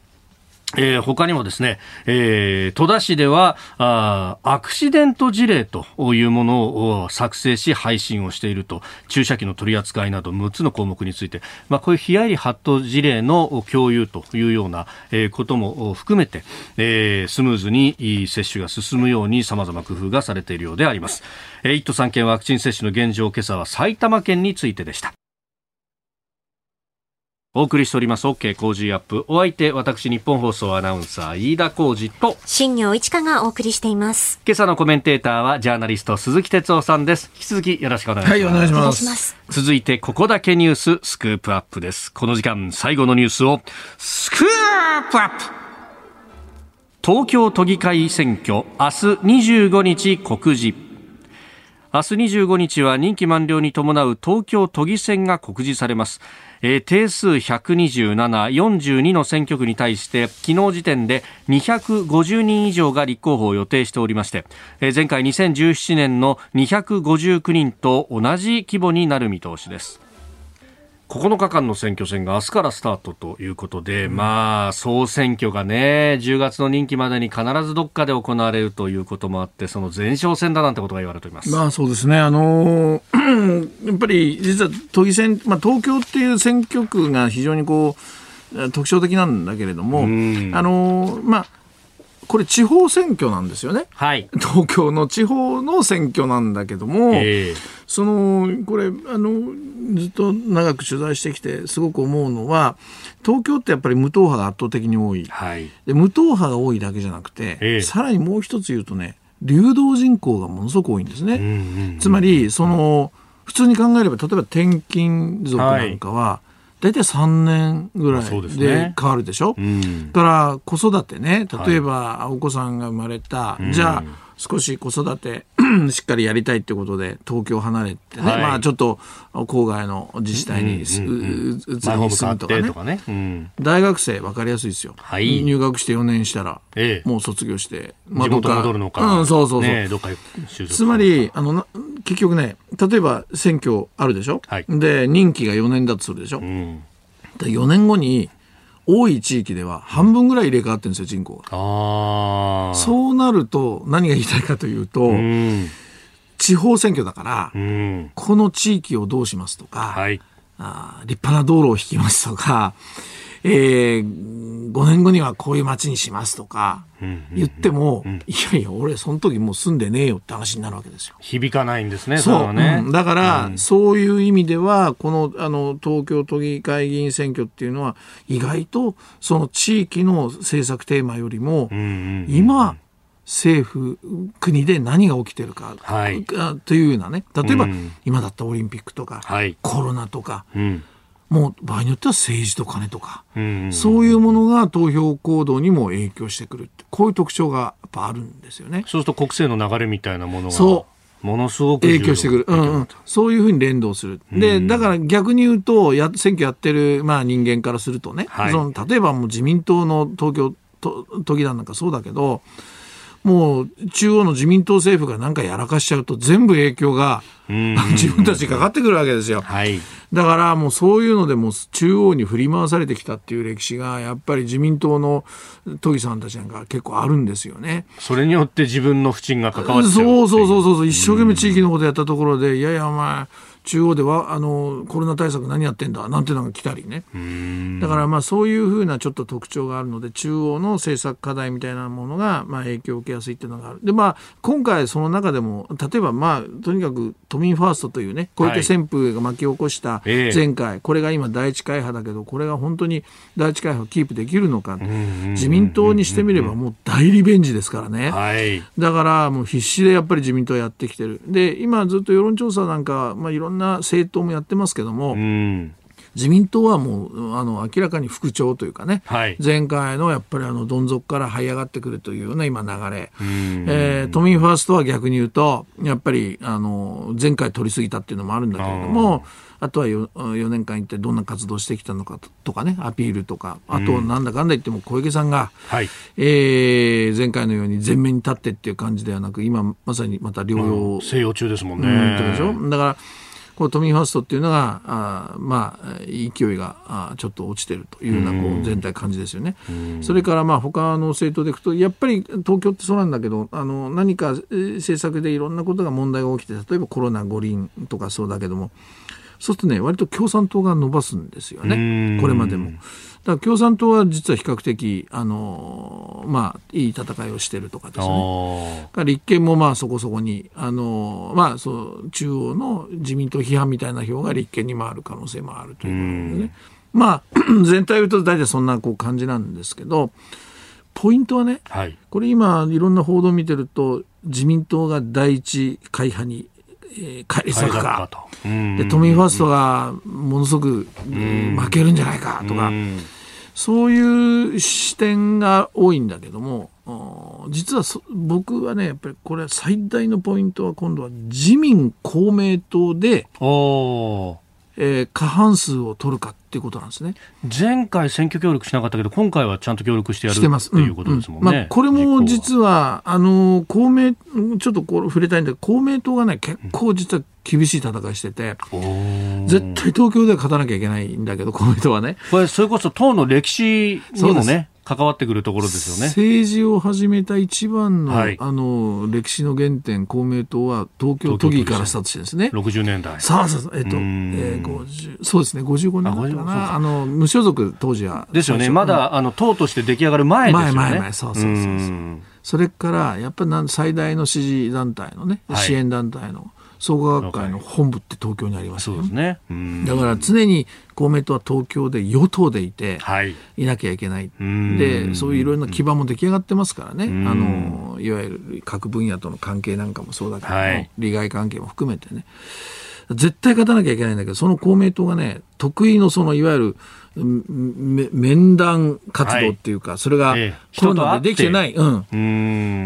えー、他にもですね、えー、戸田市ではあアクシデント事例というものを作成し配信をしていると注射器の取り扱いなど6つの項目について、まあ、こういうヒヤリハット事例の共有というような、えー、ことも含めて、えー、スムーズに接種が進むように様々工夫がされているようであります。えー、1都3県ワクチン接種の現状今朝は埼玉県についてでした。お送りしております。OK 工事アップ。お相手私日本放送アナウンサー飯田浩二と新業一華がお送りしています。今朝のコメンテーターはジャーナリスト鈴木哲夫さんです。引き続きよろしくお願いします。はいお願いします。続いてここだけニューススクープアップです。この時間最後のニュースをスクープアップ。東京都議会選挙明日25日告示。明日25日は任期満了に伴う東京都議選が告示されますえー、定数127、42の選挙区に対して昨日時点で250人以上が立候補を予定しておりまして、えー、前回2017年の259人と同じ規模になる見通しです。9日間の選挙戦が明日からスタートということで、うん、まあ、総選挙がね、10月の任期までに必ずどっかで行われるということもあって、その前哨戦だなんてことが言われております。まあそうですね。あのー、*clears throat* やっぱり実は都議選、まあ東京っていう選挙区が非常にこう、特徴的なんだけれども、あのー、まあ、これ地方選挙なんですよね。はい。東京の地方の選挙なんだけども、えー、その、これ、あの、ずっと長く取材してきてすごく思うのは東京ってやっぱり無党派が圧倒的に多い、はい、で無党派が多いだけじゃなくて、えー、さらにもう一つ言うとね流動人口がものすごく多いんですね。うんうんうん、つまりその普通に考えれば例えば転勤族なんかは、はい大体3年ぐらいで変わるでしょ、ねうん、から子育てね例えばお子さんが生まれた、はい、じゃあ少し子育て *clears throat* しっかりやりたいってことで東京離れてね、はい、まあちょっと郊外の自治体に移るとかね。かね、うん、大学生分かりやすいですよ、はい、入学して4年したら、ええ、もう卒業して、まあ、地元戻るのか、うん、そうそうそう、ね、どっかつまりあの結局ね例えば選挙あるでしょ、はい、で任期が4年だとするでしょ、うん、4年後に多い地域では半分ぐらい入れ替わってるんですよ、人口が。そうなると、何が言いたいかというと、地方選挙だから、この地域をどうしますとか、はい、あ立派な道路を引きますとか、えー、5年後にはこういう街にしますとか言っても、いやいや、俺、その時もう住んでねえよって話になるわけですよ。響かないんですね、そう、ね。うん、だから、うん、そういう意味では、このあの東京都議会議員選挙っていうのは、意外とその地域の政策テーマよりも、今、政府、国で何が起きてるか、はい、というようなね、例えば、今だったオリンピックとか、はい、コロナとか、うんもう場合によっては政治と金とか、うんそういうものが投票行動にも影響してくるってこういう特徴がやっぱあるんですよね。そうすると国政の流れみたいなものがそう。ものすごく影響してくる、うんうん、そういうふうに連動する、でだから逆に言うとや選挙やってる、まあ、人間からするとね、はい、その例えばもう自民党の東京と時なんかそうだけど、もう中央の自民党政府が何かやらかしちゃうと全部影響が *laughs* 自分たちにかかってくるわけですよ。はい。だからもうそういうのでもう中央に振り回されてきたっていう歴史がやっぱり自民党の都議さんたちなんか結構あるんですよね。それによって自分の不沈が関わっちゃうそうそうそうそう一生懸命地域のことやったところで、いやいやお前中央ではあのコロナ対策何やってんだなんていうのが来たりね。だからまあそういうふうなちょっと特徴があるので中央の政策課題みたいなものがまあ影響を受けやすいっていうのがある。でまあ今回その中でも例えばまあとにかく都民ファーストというね小池旋風が巻き起こしたええ前回、これが今第一会派だけどこれが本当に第一会派をキープできるのか自民党にしてみればもう大リベンジですからね。はい。だからもう必死でやっぱり自民党やってきてる。で、今ずっと世論調査なんか、まあ、いろんな政党もやってますけども、うん。自民党はもうあの明らかに復調というかね、はい。前回のやっぱりあのどん底から這い上がってくるというような今流れ、えー都民ファーストは逆に言うとやっぱりあの前回取り過ぎたっていうのもあるんだけれどもあとは 4, 4年間一体どんな活動してきたのかととかねアピールとかあとなんだかんだ言っても小池さんが、はい。えー前回のように前面に立ってっていう感じではなく今まさにまた療養静養中ですもんね。うんだからこの都民ファーストっていうのがあーまあ勢いがあーちょっと落ちてるというようなこう全体感じですよね。それからまあ他の政党でいくとやっぱり東京ってそうなんだけどあの何かえー政策でいろんなことが問題が起きて例えばコロナ五輪とかそうだけどもそうするとね割と共産党が伸ばすんですようんねこれまでも。だから共産党は実は比較的あのまあいい戦いをしてるとかですね。あ立憲もまあそこそこに、あのまあ、そう中央の自民党批判みたいな票が立憲に回る可能性もあるということでね、まあ、*clears throat* 全体を言うと大体そんなこう感じなんですけど、ポイントはね、あ。はい。これ今、いろんな報道を見てると、自民党が第一会派に、えー返り咲くか。で都民ファーストがものすごく、うん負けるんじゃないかとか、うんそういう視点が多いんだけども、実は僕はね、やっぱりこれ最大のポイントは今度は自民公明党で、えー過半数を取るかっていうことなんですね。前回選挙協力しなかったけど、今回はちゃんと協力してやるしてます。っていうことですもんね。うんうんまあ、これもは実は、あの、公明、ちょっとこれ触れたいんだけど、公明党がね、結構実は厳しい戦いしてて、おー絶対東京では勝たなきゃいけないんだけど、公明党はね。これ、それこそ党の歴史にもね、関わってくるところですよね。政治を始めた一番の、はいあの、歴史の原点、公明党は東京都議からスタートしてですね。60年代。さあさあえっと、えうんー、50そうですね、55年だったかあ55そうな。かあの、無所属当時は。ですよね。まだ、あの、党として出来上がる前ですよね。前前前そうそうそうそううんそれから、やっぱり最大の支持団体のね、はい支援団体の創価学会の本部って東京にありますよそうですね。うんだから常に公明党は東京で与党でいて、はい。いなきゃいけない。んで、そういういろんな基盤も出来上がってますからね。んあの、いわゆる各分野との関係なんかもそうだけども、はい利害関係も含めてね。絶対勝たなきゃいけないんだけど、その公明党がね、得意のその、いわゆる、面談活動っていうか、それがええコロナでできてない。うん。う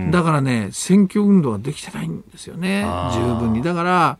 ん。だからね、選挙運動ができてないんですよね十分に。だから、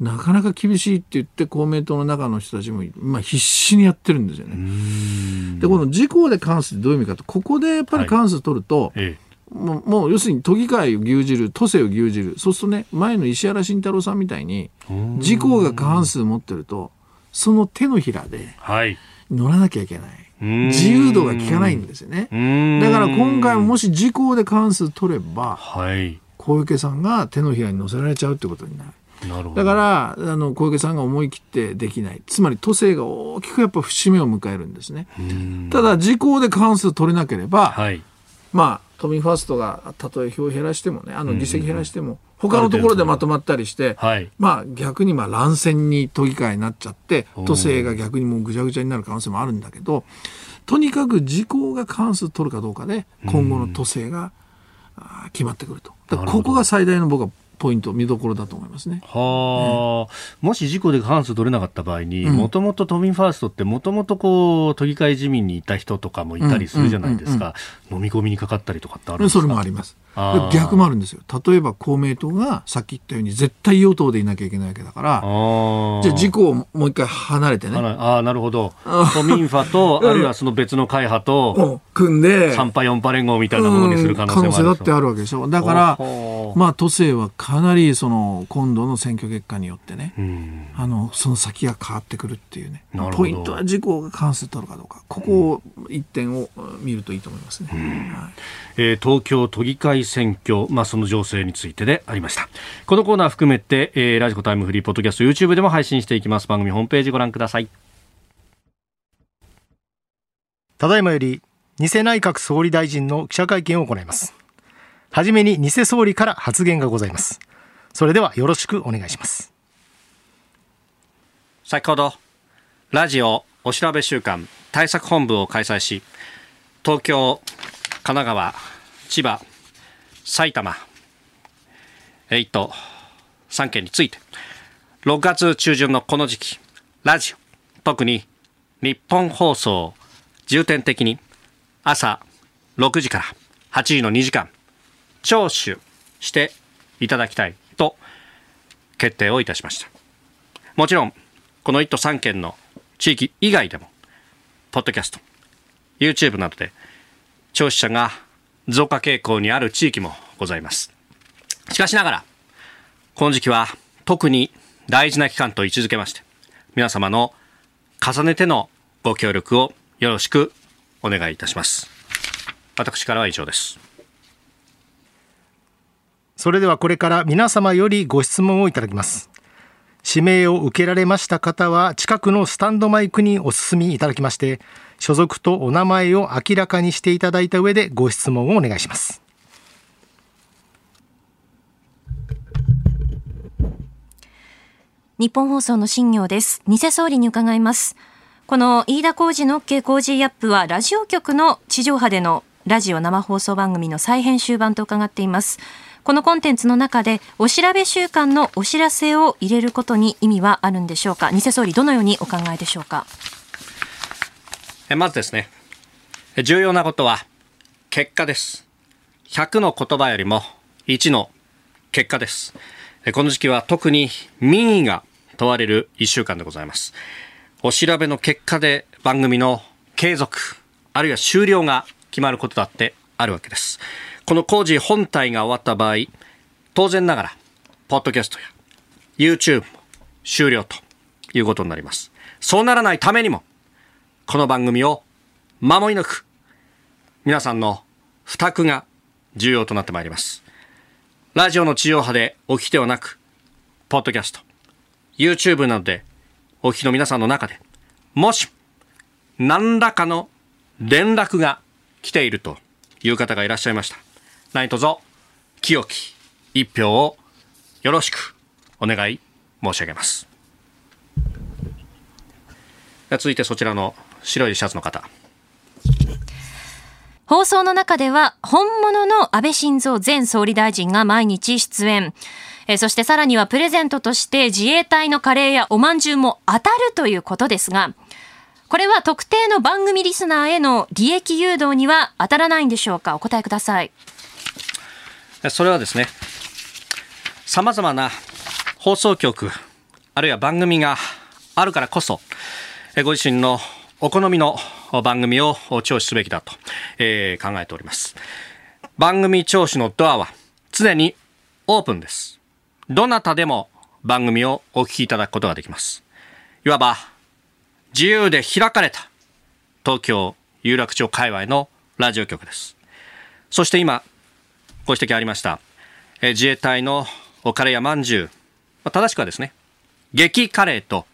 なかなか厳しいって言って公明党の中の人たちも、まあ、必死にやってるんですよね。で、この自公で関数ってどういう意味かと、ここでやっぱり関数取ると、えもうもう要するに都議会を牛耳る、都政を牛耳る、そうするとね、前の石原慎太郎さんみたいに、自公が過半数持ってると、その手のひらでえ。はい。乗らなきゃいけない。ん自由度が効かないんですよね。うんだから今回ももし自公で過半数取れば、はい。小池さんが手のひらに乗せられちゃうってことになる。なるほど。だから、あの、小池さんが思い切ってできない。つまり都政が大きくやっぱ節目を迎えるんですね。うんただ、自公で過半数取れなければ、はい。まあ、都民ファーストがたとえ票を減らしてもね、あの議席減らしても、他のところでまとまったりして、はい。まあ逆にまあ乱戦に都議会になっちゃって、都政が逆にもうぐちゃぐちゃになる可能性もあるんだけど、とにかく自公が過半数取るかどうかで、今後の都政が決まってくると。ここが最大の僕はポイント見どころだと思いますね。はあ、もし事故で過半数取れなかった場合に、もともと都民ファーストってもともとこう都議会自民にいた人とかもいたりするじゃないですか、飲み込みにかかったりとかってあるんですか？それもあります。逆もあるんですよ。例えば公明党がさっき言ったように絶対与党でいなきゃいけないわけだから、じゃあ自公をもう一回離れてね。ああ、なるほど。*laughs* 都民ファと、あるいはその別の会派と、組んで、3派4派連合みたいなものにする可能性もある、可能性だってあるわけでしょ。だから、まあ都政はかなりその今度の選挙結果によってね、あの、その先が変わってくるっていうね。ポイントは自公が過半数取るかどうか。ここを一点を見るといいと思いますね。はい。えー、東京都議会選挙、まあ、その情勢についてでありました。このコーナー含めて、えー、ラジコタイムフリーポッドキャスト YouTube でも配信していきます。番組ホームページご覧ください。ただいまより偽内閣総理大臣の記者会見を行います。はじめに偽総理から発言がございます。それではよろしくお願いします。先ほどラジオお調べ週間対策本部を開催し東京神奈川、千葉、埼玉、1都3県について、6月中旬のこの時期、ラジオ、特に日本放送、重点的に朝6時から8時の2時間、聴取していただきたいと決定をいたしました。もちろん、この1都3県の地域以外でも、ポッドキャスト、YouTube などで聴取者が増加傾向にある地域もございます。しかしながら、この時期は特に大事な期間と位置づけまして、皆様の重ねてのご協力をよろしくお願いいたします。私からは以上です。それではこれから皆様よりご質問をいただきます。指名を受けられました方は近くのスタンドマイクにお進みいただきまして所属とお名前を明らかにしていただいた上でご質問をお願いします。日本放送の新業です。偽総理に伺います。この飯田浩二の OK 工事アップはラジオ局の地上波でのラジオ生放送番組の再編集版と伺っています。このコンテンツの中でお調べ週間のお知らせを入れることに意味はあるんでしょうか？偽総理どのようにお考えでしょうか？まずですね。重要なことは結果です。100の言葉よりも1の結果です。この時期は特に民意が問われる1週間でございます。お調べの結果で番組の継続あるいは終了が決まることだってあるわけです。この工事本体が終わった場合、当然ながら、ポッドキャストや YouTube も終了ということになります。そうならないためにも、この番組を守り抜く、皆さんの負託が重要となってまいります。ラジオの地上波でお聞きではなく、ポッドキャスト、YouTube などでお聞きの皆さんの中で、もし、何らかの連絡が来ているという方がいらっしゃいました。何卒清き一票をよろしくお願い申し上げます。続いてそちらの白いシャツの方。放送の中では本物の安倍晋三前総理大臣が毎日出演。えそしてさらにはプレゼントとして自衛隊のカレーやおまんじゅうも当たるということですがこれは特定の番組リスナーへの利益誘導には当たらないんでしょうか？お答えください。それはですね、様々な放送局、あるいは番組があるからこそ、ご自身のお好みの番組を聴取すべきだと、えー、考えております。番組聴取のドアは常にオープンです。どなたでも番組をお聞きいただくことができます。いわば自由で開かれた東京有楽町界隈のラジオ局です。そして今、ご指摘ありました、え自衛隊のおカレーやまんじゅう、まあ、正しくはですね、激カレーと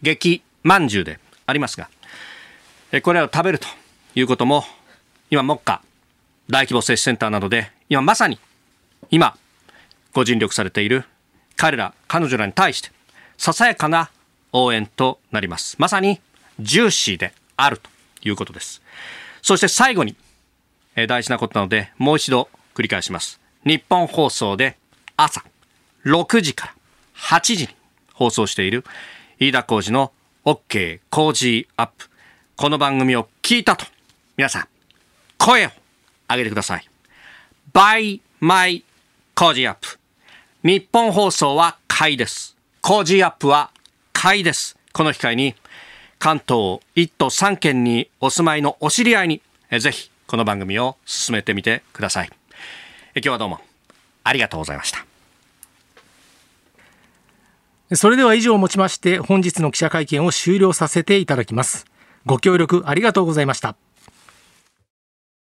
激まんじゅうでありますが、えこれらを食べるということも、今、目下、大規模接種センターなどで、今まさに、今、ご尽力されている彼ら、彼女らに対して、ささやかな応援となります。まさに、ジューシーであるということです。そして最後に、え大事なことなので、もう一度繰り返します。日本放送で朝6時から8時に放送している飯田浩二の OK 工事アップ。この番組を聞いたと、皆さん、声を上げてください。by my 工事アップ。日本放送は買いです。工事アップは買いです。この機会に、関東1都3県にお住まいのお知り合いに、ぜひこの番組を進めてみてください。今日はどうもありがとうございました。それでは以上をもちまして本日の記者会見を終了させていただきます。ご協力ありがとうございました。